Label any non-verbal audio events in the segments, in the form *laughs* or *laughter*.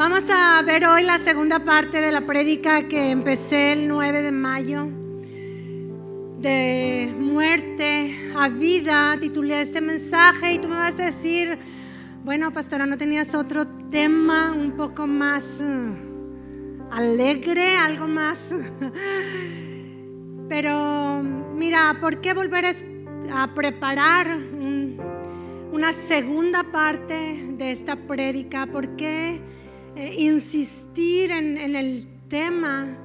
Vamos a ver hoy la segunda parte de la prédica que empecé el 9 de mayo. De muerte a vida, titulé este mensaje y tú me vas a decir, bueno, pastora, ¿no tenías otro tema un poco más uh, alegre, algo más? *laughs* Pero mira, ¿por qué volver a, preparar una segunda parte de esta prédica? ¿Por qué? Eh, insistir en, en el tema.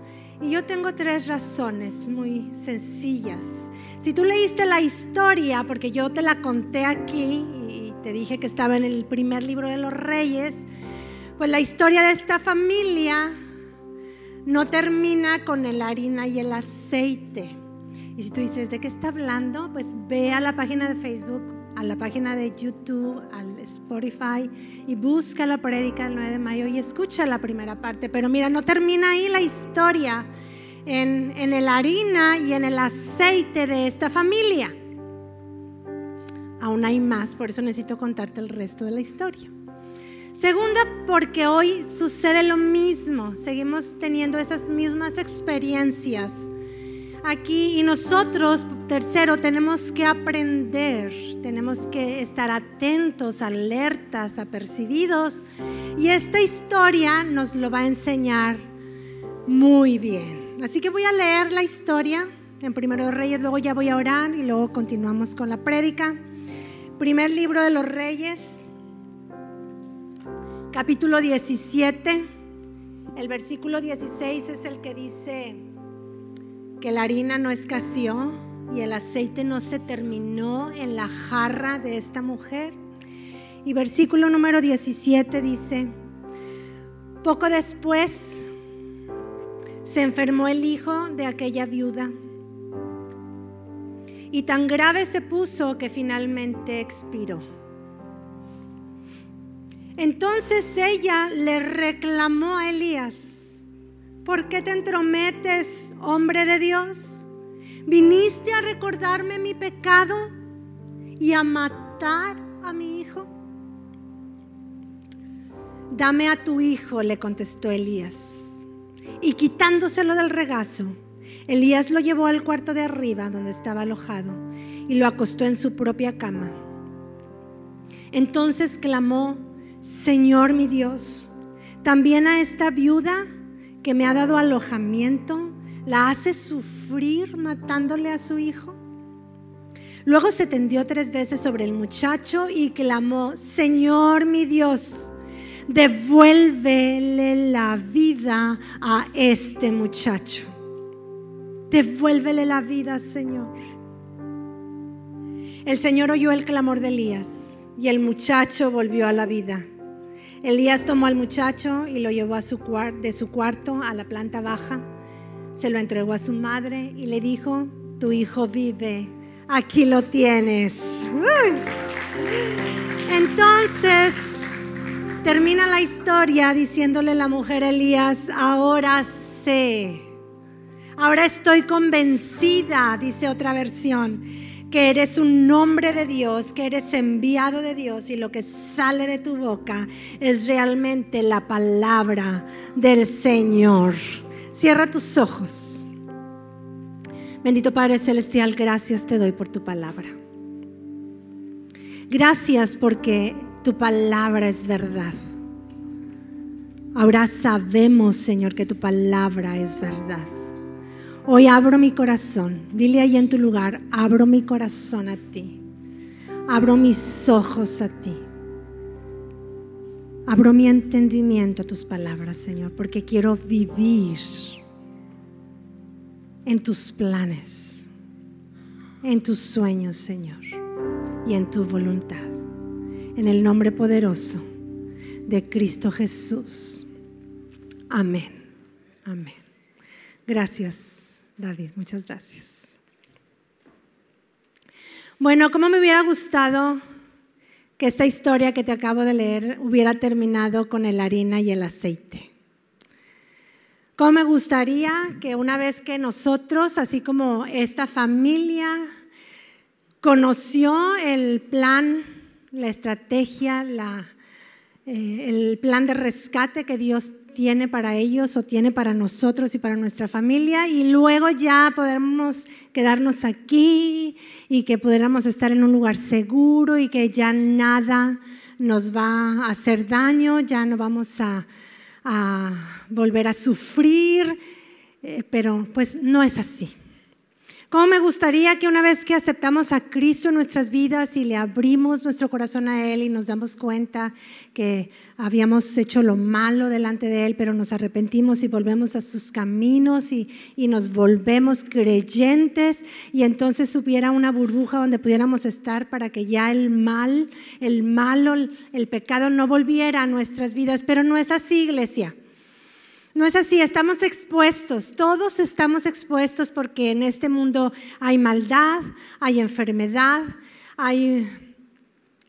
Y yo tengo tres razones muy sencillas. Si tú leíste la historia, porque yo te la conté aquí y te dije que estaba en el primer libro de los reyes, pues la historia de esta familia no termina con el harina y el aceite. Y si tú dices, ¿de qué está hablando? Pues ve a la página de Facebook a la página de YouTube, al Spotify y busca la prédica del 9 de mayo y escucha la primera parte. Pero mira, no termina ahí la historia en, en el harina y en el aceite de esta familia. Aún hay más, por eso necesito contarte el resto de la historia. Segunda, porque hoy sucede lo mismo, seguimos teniendo esas mismas experiencias aquí y nosotros, tercero, tenemos que aprender, tenemos que estar atentos, alertas, apercibidos y esta historia nos lo va a enseñar muy bien. Así que voy a leer la historia en Primero de Reyes, luego ya voy a orar y luego continuamos con la prédica. Primer libro de los Reyes, capítulo 17, el versículo 16 es el que dice, que la harina no escaseó y el aceite no se terminó en la jarra de esta mujer. Y versículo número 17 dice, poco después se enfermó el hijo de aquella viuda y tan grave se puso que finalmente expiró. Entonces ella le reclamó a Elías, ¿Por qué te entrometes, hombre de Dios? ¿Viniste a recordarme mi pecado y a matar a mi hijo? Dame a tu hijo, le contestó Elías. Y quitándoselo del regazo, Elías lo llevó al cuarto de arriba donde estaba alojado y lo acostó en su propia cama. Entonces clamó, Señor mi Dios, también a esta viuda que me ha dado alojamiento, la hace sufrir matándole a su hijo? Luego se tendió tres veces sobre el muchacho y clamó, Señor mi Dios, devuélvele la vida a este muchacho. Devuélvele la vida, Señor. El Señor oyó el clamor de Elías y el muchacho volvió a la vida. Elías tomó al muchacho y lo llevó de su cuarto a la planta baja. Se lo entregó a su madre y le dijo, tu hijo vive, aquí lo tienes. Entonces termina la historia diciéndole la mujer Elías, ahora sé, ahora estoy convencida, dice otra versión que eres un nombre de Dios, que eres enviado de Dios y lo que sale de tu boca es realmente la palabra del Señor. Cierra tus ojos. Bendito Padre Celestial, gracias te doy por tu palabra. Gracias porque tu palabra es verdad. Ahora sabemos, Señor, que tu palabra es verdad. Hoy abro mi corazón. Dile ahí en tu lugar, abro mi corazón a ti. Abro mis ojos a ti. Abro mi entendimiento a tus palabras, Señor, porque quiero vivir en tus planes, en tus sueños, Señor, y en tu voluntad. En el nombre poderoso de Cristo Jesús. Amén. Amén. Gracias. David, muchas gracias. Bueno, ¿cómo me hubiera gustado que esta historia que te acabo de leer hubiera terminado con el harina y el aceite? ¿Cómo me gustaría que una vez que nosotros, así como esta familia, conoció el plan, la estrategia, la, eh, el plan de rescate que Dios tiene para ellos o tiene para nosotros y para nuestra familia y luego ya podemos quedarnos aquí y que pudiéramos estar en un lugar seguro y que ya nada nos va a hacer daño, ya no vamos a, volver a sufrir, eh, pero pues no es así. ¿Cómo me gustaría que una vez que aceptamos a Cristo en nuestras vidas y le abrimos nuestro corazón a Él y nos damos cuenta que habíamos hecho lo malo delante de Él, pero nos arrepentimos y volvemos a sus caminos y, y nos volvemos creyentes y entonces hubiera una burbuja donde pudiéramos estar para que ya el mal, el malo, el pecado no volviera a nuestras vidas? Pero no es así, iglesia. No es así, estamos expuestos, todos estamos expuestos porque en este mundo hay maldad, hay enfermedad, hay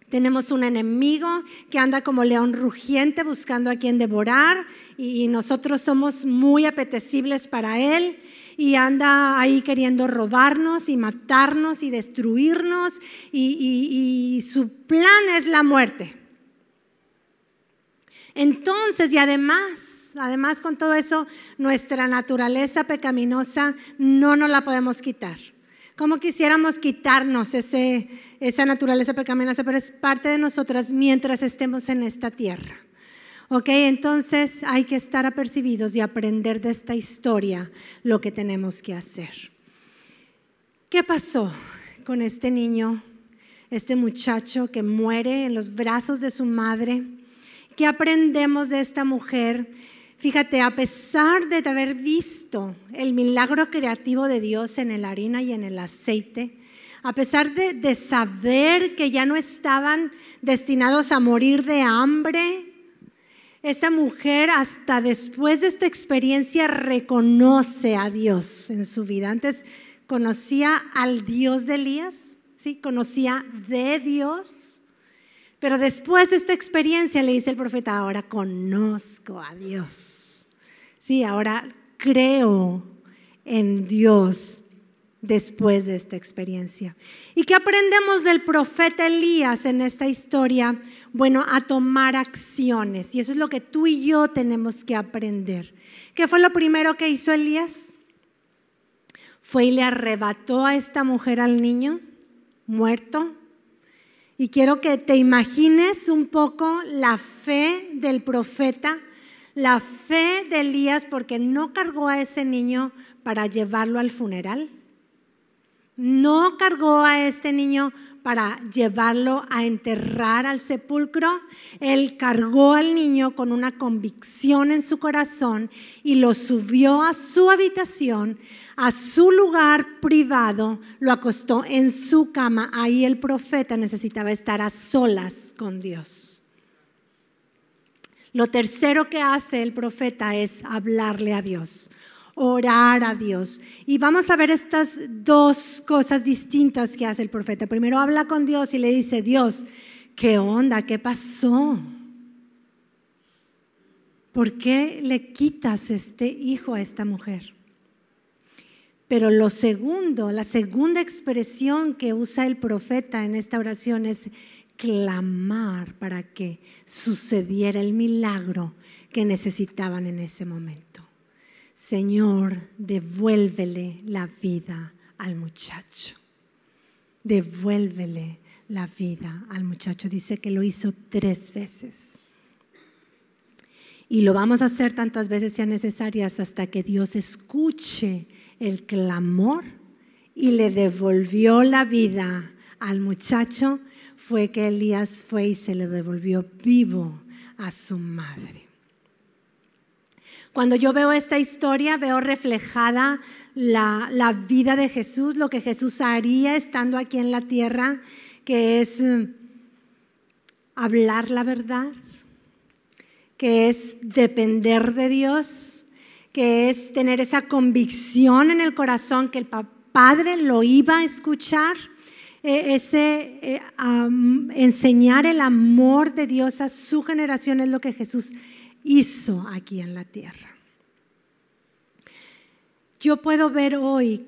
tenemos un enemigo que anda como león rugiente buscando a quien devorar y nosotros somos muy apetecibles para él y anda ahí queriendo robarnos y matarnos y destruirnos y, y su plan es la muerte. Entonces, y además, Además, con todo eso, nuestra naturaleza pecaminosa no nos la podemos quitar. Como quisiéramos quitarnos esa naturaleza pecaminosa, pero es parte de nosotras mientras estemos en esta tierra. Ok, entonces hay que estar apercibidos y aprender de esta historia lo que tenemos que hacer. ¿Qué pasó con este niño, este muchacho que muere en los brazos de su madre? ¿Qué aprendemos de esta mujer Fíjate, a pesar de haber visto el milagro creativo de Dios en la harina y en el aceite, a pesar de, saber que ya no estaban destinados a morir de hambre, esta mujer hasta después de esta experiencia reconoce a Dios en su vida. Antes conocía al Dios de Elías, ¿sí? conocía de Dios, pero después de esta experiencia le dice el profeta, ahora conozco a Dios. Sí, ahora creo en Dios después de esta experiencia. ¿Y qué aprendemos del profeta Elías en esta historia? Bueno, a tomar acciones. Y eso es lo que tú y yo tenemos que aprender. ¿Qué fue lo primero que hizo Elías? Fue y le arrebató a esta mujer al niño muerto y quiero que te imagines un poco la fe del profeta, la fe de Elías, porque no cargó a ese niño para llevarlo al funeral. No cargó a este niño para llevarlo a enterrar al sepulcro. Él cargó al niño con una convicción en su corazón y lo subió a su habitación a su lugar privado, lo acostó en su cama. Ahí el profeta necesitaba estar a solas con Dios. Lo tercero que hace el profeta es hablarle a Dios, orar a Dios. Y vamos a ver estas dos cosas distintas que hace el profeta. Primero habla con Dios y le dice, Dios, ¿qué onda? ¿Qué pasó? ¿Por qué le quitas este hijo a esta mujer? Pero lo segundo, la segunda expresión que usa el profeta en esta oración es clamar para que sucediera el milagro que necesitaban en ese momento. Señor, devuélvele la vida al muchacho. Devuélvele la vida al muchacho. Dice que lo hizo tres veces. Y lo vamos a hacer tantas veces sean necesarias hasta que Dios escuche el clamor y le devolvió la vida al muchacho fue que Elías fue y se le devolvió vivo a su madre. Cuando yo veo esta historia, veo reflejada la, la, vida de Jesús, lo que Jesús haría estando aquí en la tierra, que es mm, hablar la verdad, que es depender de Dios, que es tener esa convicción en el corazón que el Padre lo iba a escuchar, e, ese eh, enseñar el amor de Dios a su generación es lo que Jesús hizo aquí en la tierra. Yo puedo ver hoy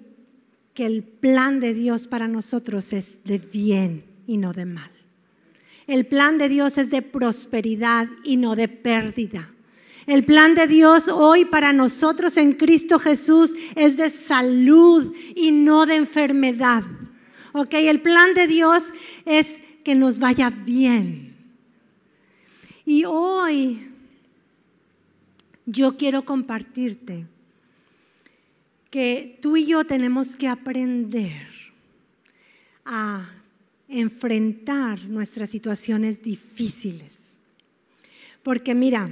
que el plan de Dios para nosotros es de bien y no de mal. El plan de Dios es de prosperidad y no de pérdida. El plan de Dios hoy para nosotros en Cristo Jesús es de salud y no de enfermedad. ¿Ok? El plan de Dios es que nos vaya bien. Y hoy yo quiero compartirte que tú y yo tenemos que aprender a enfrentar nuestras situaciones difíciles. Porque mira,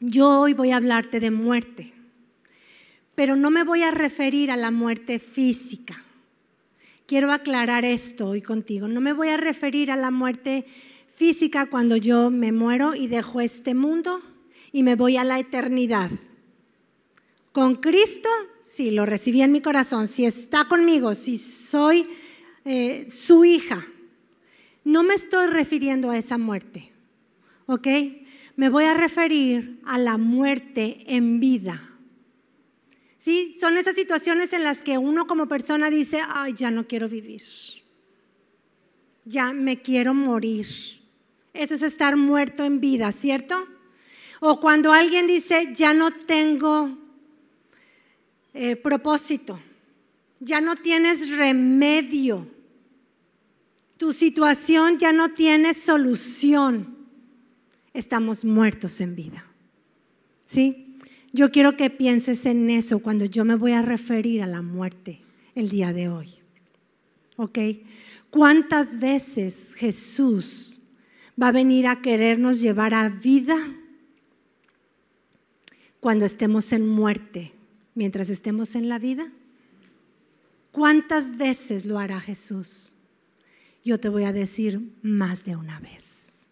yo hoy voy a hablarte de muerte, pero no me voy a referir a la muerte física. Quiero aclarar esto hoy contigo. No me voy a referir a la muerte física cuando yo me muero y dejo este mundo y me voy a la eternidad. Con Cristo, si lo recibí en mi corazón, si está conmigo, si soy eh, su hija, no me estoy refiriendo a esa muerte, ¿ok? Me voy a referir a la muerte en vida. ¿Sí? Son esas situaciones en las que uno como persona dice, ay, ya no quiero vivir, ya me quiero morir. Eso es estar muerto en vida, ¿cierto? O cuando alguien dice, ya no tengo eh, propósito, ya no tienes remedio, tu situación ya no tiene solución, estamos muertos en vida. ¿Sí? Yo quiero que pienses en eso cuando yo me voy a referir a la muerte el día de hoy. ¿Ok? ¿Cuántas veces Jesús va a venir a querernos llevar a vida cuando estemos en muerte, mientras estemos en la vida? ¿Cuántas veces lo hará Jesús? Yo te voy a decir más de una vez.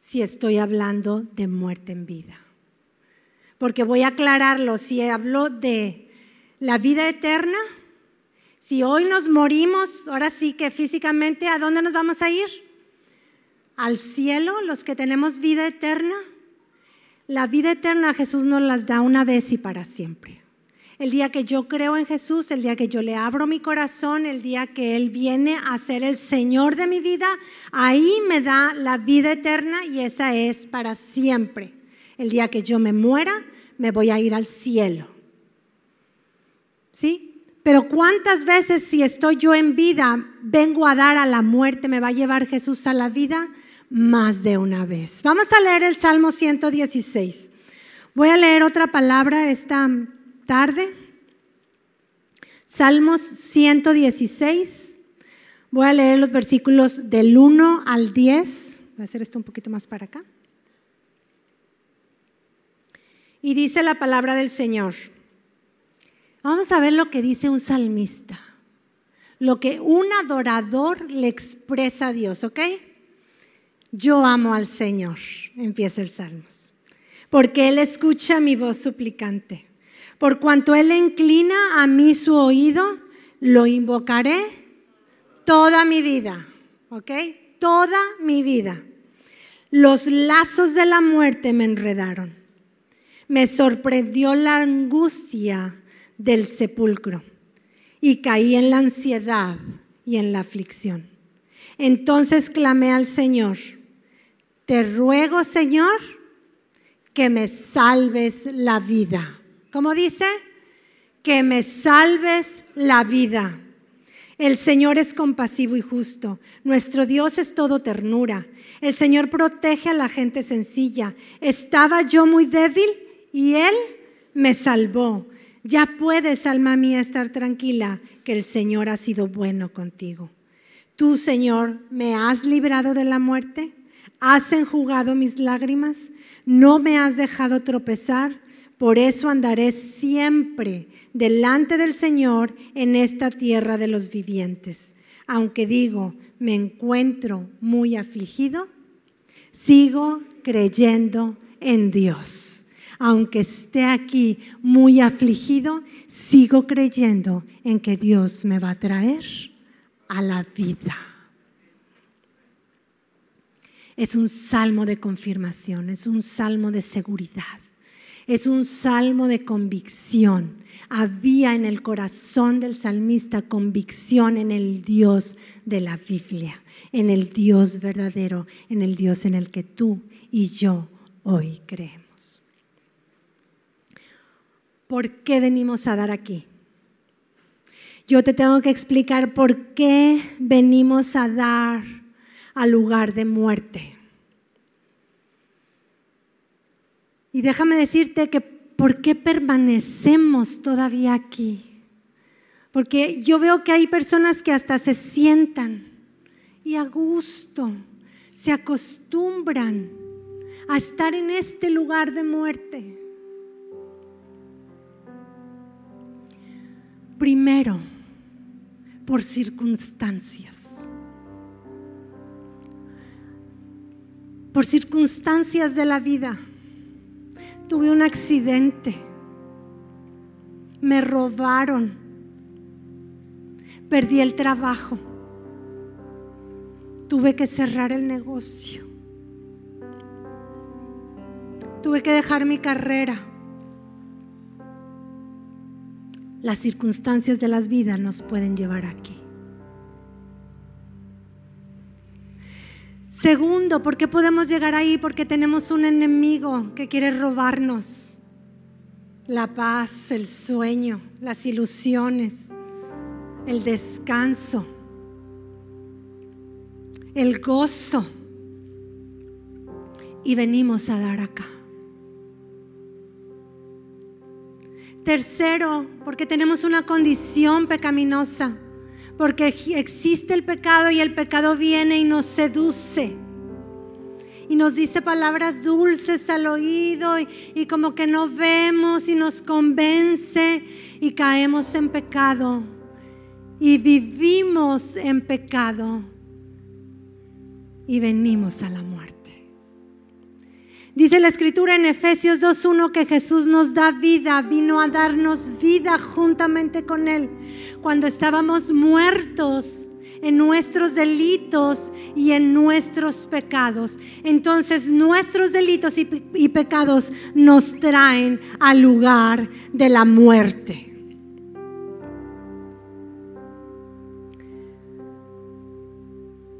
Si estoy hablando de muerte en vida. Porque voy a aclararlo, si hablo de la vida eterna, si hoy nos morimos, ahora sí que físicamente, ¿a dónde nos vamos a ir? Al cielo, los que tenemos vida eterna. La vida eterna Jesús nos las da una vez y para siempre. El día que yo creo en Jesús, el día que yo le abro mi corazón, el día que Él viene a ser el Señor de mi vida, ahí me da la vida eterna y esa es para siempre. El día que yo me muera, me voy a ir al cielo. ¿Sí? Pero ¿cuántas veces si estoy yo en vida, vengo a dar a la muerte, me va a llevar Jesús a la vida? Más de una vez. Vamos a leer el Salmo 116. Voy a leer otra palabra esta tarde. Salmos 116. Voy a leer los versículos del 1 al 10. Voy a hacer esto un poquito más para acá. Y dice la palabra del Señor. Vamos a ver lo que dice un salmista. Lo que un adorador le expresa a Dios, ¿ok? Yo amo al Señor, empieza el Salmos, porque Él escucha mi voz suplicante. Por cuanto Él inclina a mí su oído, lo invocaré toda mi vida, ¿ok? Toda mi vida. Los lazos de la muerte me enredaron. Me sorprendió la angustia del sepulcro y caí en la ansiedad y en la aflicción. Entonces clamé al Señor te ruego, Señor, que me salves la vida. ¿Cómo dice? Que me salves la vida. El Señor es compasivo y justo. Nuestro Dios es todo ternura. El Señor protege a la gente sencilla. Estaba yo muy débil y Él me salvó. Ya puedes, alma mía, estar tranquila que el Señor ha sido bueno contigo. Tú, Señor, me has librado de la muerte has enjugado mis lágrimas, no me has dejado tropezar, por eso andaré siempre delante del Señor en esta tierra de los vivientes. Aunque digo, me encuentro muy afligido, sigo creyendo en Dios. Aunque esté aquí muy afligido, sigo creyendo en que Dios me va a traer a la vida. Es un salmo de confirmación, es un salmo de seguridad. Es un salmo de convicción. Había en el corazón del salmista convicción en el Dios de la Biblia, en el Dios verdadero, en el Dios en el que tú y yo hoy creemos. ¿Por qué venimos a dar aquí? Yo te tengo que explicar por qué venimos a dar al lugar de muerte. Y déjame decirte que por qué permanecemos todavía aquí. Porque yo veo que hay personas que hasta se sientan y a gusto se acostumbran a estar en este lugar de muerte. Primero, por circunstancias. Por circunstancias de la vida. Tuve un accidente, me robaron, perdí el trabajo, tuve que cerrar el negocio, tuve que dejar mi carrera. Las circunstancias de las vidas nos pueden llevar aquí. Segundo, ¿por qué podemos llegar ahí? Porque tenemos un enemigo que quiere robarnos la paz, el sueño, las ilusiones, el descanso, el gozo. Y venimos a dar acá. Tercero, porque tenemos una condición pecaminosa porque existe el pecado y el pecado viene y nos seduce. Y nos dice palabras dulces al oído y, como que no vemos y nos convence y caemos en pecado y vivimos en pecado y venimos a la muerte. Dice la escritura en Efesios 2.1 que Jesús nos da vida, vino a darnos vida juntamente con Él. Cuando estábamos muertos en nuestros delitos y en nuestros pecados. Entonces nuestros delitos y, y pecados nos traen al lugar de la muerte.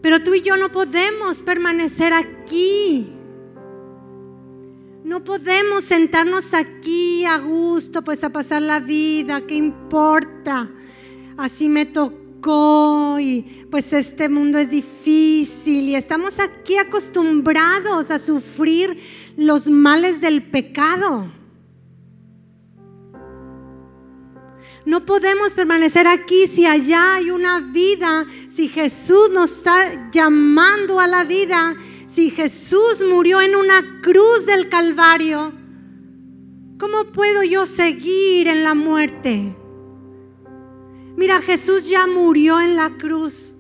Pero tú y yo no podemos permanecer aquí no podemos sentarnos aquí a gusto, pues a pasar la vida, ¿qué importa? Así me tocó y pues este mundo es difícil y estamos aquí acostumbrados a sufrir los males del pecado. No podemos permanecer aquí si allá hay una vida, si Jesús nos está llamando a la vida si Jesús murió en una cruz del Calvario, ¿cómo puedo yo seguir en la muerte? Mira, Jesús ya murió en la cruz.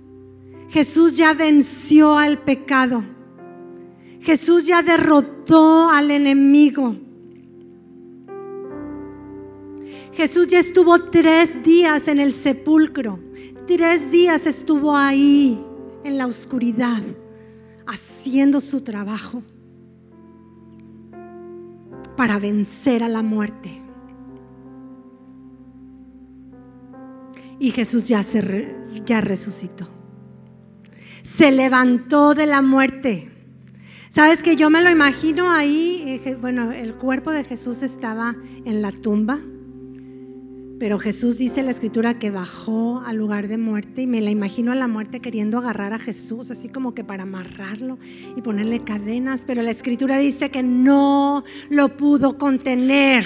Jesús ya venció al pecado. Jesús ya derrotó al enemigo. Jesús ya estuvo tres días en el sepulcro. Tres días estuvo ahí en la oscuridad haciendo su trabajo para vencer a la muerte. Y Jesús ya, se ya resucitó. Se levantó de la muerte. Sabes que yo me lo imagino ahí, eh, bueno, el cuerpo de Jesús estaba en la tumba pero Jesús dice la escritura que bajó al lugar de muerte y me la imagino a la muerte queriendo agarrar a Jesús, así como que para amarrarlo y ponerle cadenas, pero la escritura dice que no lo pudo contener.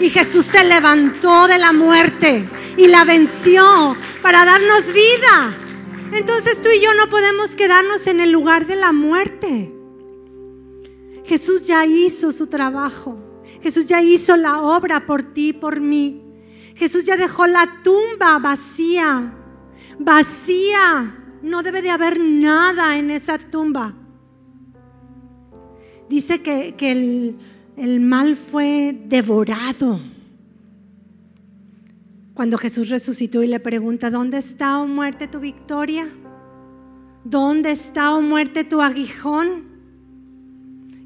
Y Jesús se levantó de la muerte y la venció para darnos vida. Entonces tú y yo no podemos quedarnos en el lugar de la muerte. Jesús ya hizo su trabajo. Jesús ya hizo la obra por ti, por mí. Jesús ya dejó la tumba vacía, vacía. No debe de haber nada en esa tumba. Dice que, el, el mal fue devorado. Cuando Jesús resucitó y le pregunta, ¿dónde está, oh muerte, tu victoria? ¿Dónde está, oh muerte, tu aguijón?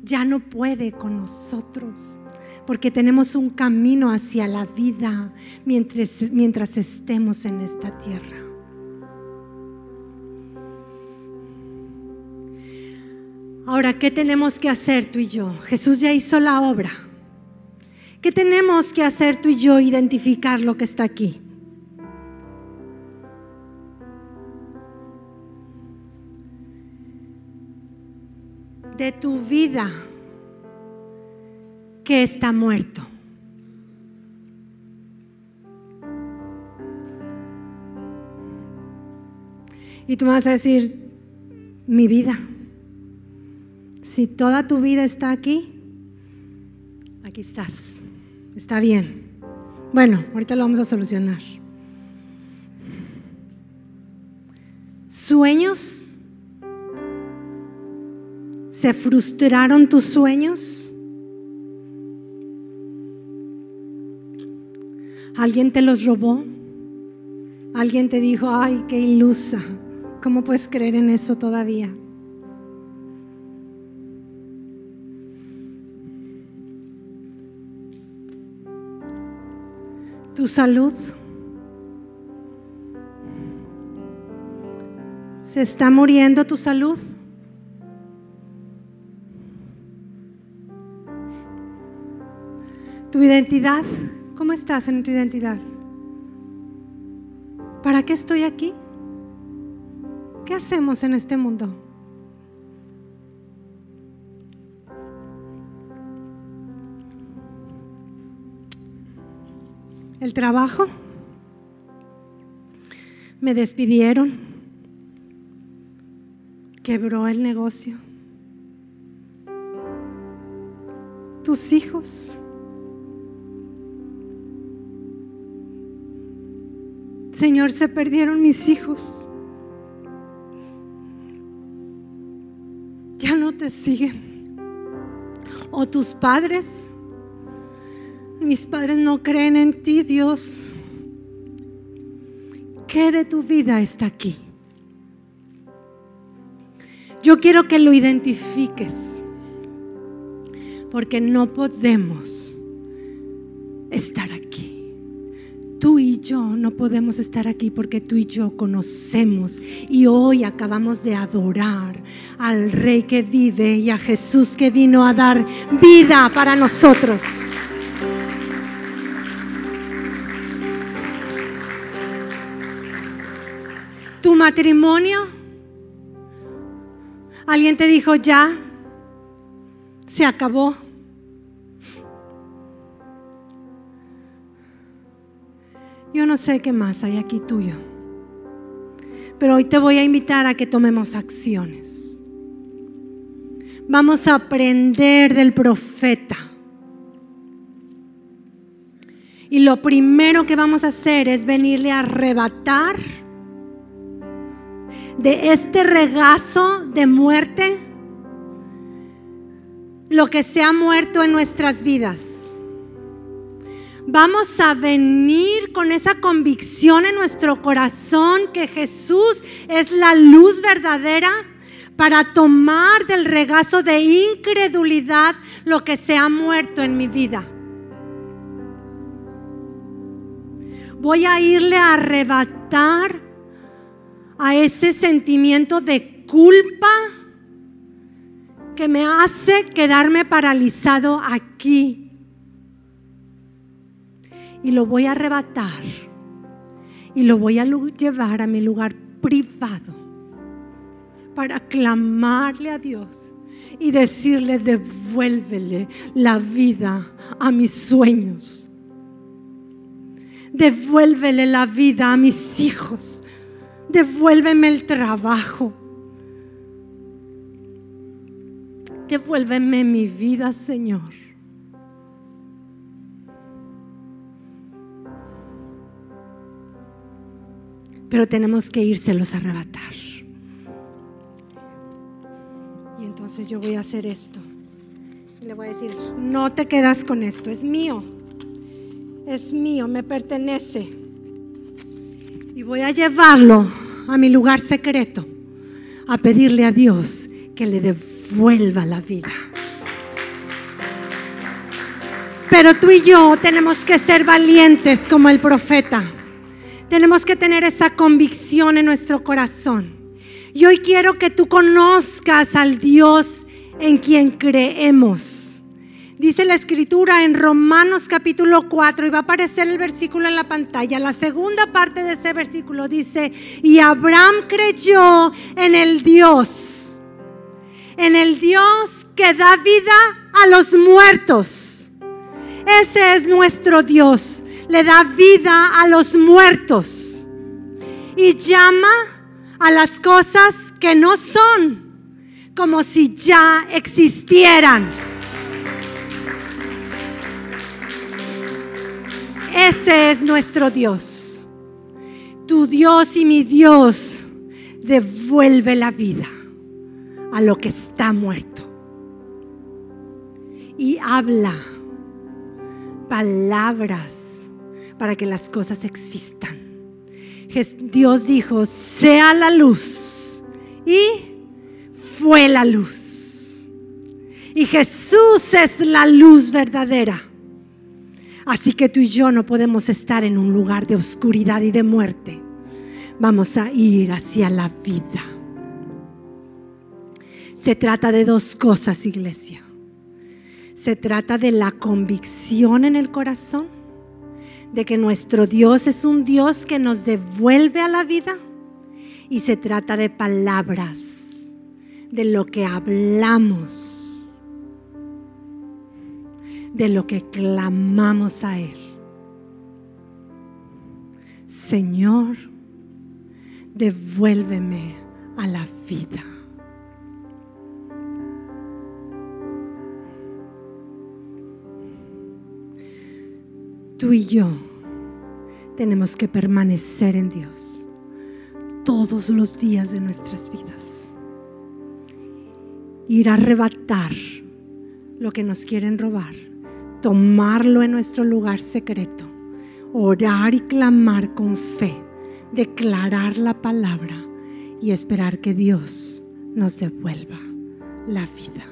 Ya no puede con nosotros porque tenemos un camino hacia la vida mientras, mientras estemos en esta tierra. Ahora, ¿qué tenemos que hacer tú y yo? Jesús ya hizo la obra. ¿Qué tenemos que hacer tú y yo? Identificar lo que está aquí. De tu vida que está muerto. Y tú me vas a decir, mi vida. Si toda tu vida está aquí, aquí estás. Está bien. Bueno, ahorita lo vamos a solucionar. Sueños. ¿Se frustraron tus sueños? ¿Alguien te los robó? ¿Alguien te dijo, ay, qué ilusa? ¿Cómo puedes creer en eso todavía? tu salud. ¿Se está muriendo tu salud? Tu identidad, ¿cómo estás en tu identidad? ¿Para qué estoy aquí? ¿Qué hacemos en este mundo? el trabajo, me despidieron, quebró el negocio, tus hijos. Señor, se perdieron mis hijos. Ya no te siguen. O tus padres mis padres no creen en ti, Dios. ¿Qué de tu vida está aquí? Yo quiero que lo identifiques, porque no podemos estar aquí. Tú y yo no podemos estar aquí porque tú y yo conocemos y hoy acabamos de adorar al Rey que vive y a Jesús que vino a dar vida para nosotros. tu matrimonio, alguien te dijo ya, se acabó. No sé qué más hay aquí tuyo, pero hoy te voy a invitar a que tomemos acciones. Vamos a aprender del profeta. Y lo primero que vamos a hacer es venirle a arrebatar de este regazo de muerte lo que se ha muerto en nuestras vidas. Vamos a venir con esa convicción en nuestro corazón que Jesús es la luz verdadera para tomar del regazo de incredulidad lo que se ha muerto en mi vida. Voy a irle a arrebatar a ese sentimiento de culpa que me hace quedarme paralizado aquí. Y lo voy a arrebatar y lo voy a llevar a mi lugar privado para clamarle a Dios y decirle, devuélvele la vida a mis sueños. Devuélvele la vida a mis hijos devuélveme el trabajo. Devuélveme mi vida, Señor. Pero tenemos que írselos a arrebatar. Y entonces yo voy a hacer esto. Le voy a decir, no te quedas con esto, es mío. Es mío, me pertenece. Y voy a llevarlo a mi lugar secreto a pedirle a Dios que le devuelva la vida. Pero tú y yo tenemos que ser valientes como el profeta. Tenemos que tener esa convicción en nuestro corazón. Y hoy quiero que tú conozcas al Dios en quien creemos. Dice la escritura en Romanos capítulo 4 y va a aparecer el versículo en la pantalla. La segunda parte de ese versículo dice, y Abraham creyó en el Dios, en el Dios que da vida a los muertos. Ese es nuestro Dios, le da vida a los muertos y llama a las cosas que no son como si ya existieran. Ese es nuestro Dios. Tu Dios y mi Dios devuelve la vida a lo que está muerto. Y habla palabras para que las cosas existan. Dios dijo, sea la luz. Y fue la luz. Y Jesús es la luz verdadera. Así que tú y yo no podemos estar en un lugar de oscuridad y de muerte. Vamos a ir hacia la vida. Se trata de dos cosas, iglesia. Se trata de la convicción en el corazón, de que nuestro Dios es un Dios que nos devuelve a la vida. Y se trata de palabras, de lo que hablamos de lo que clamamos a Él. Señor, devuélveme a la vida. Tú y yo tenemos que permanecer en Dios todos los días de nuestras vidas. Ir a arrebatar lo que nos quieren robar tomarlo en nuestro lugar secreto, orar y clamar con fe, declarar la palabra y esperar que Dios nos devuelva la vida.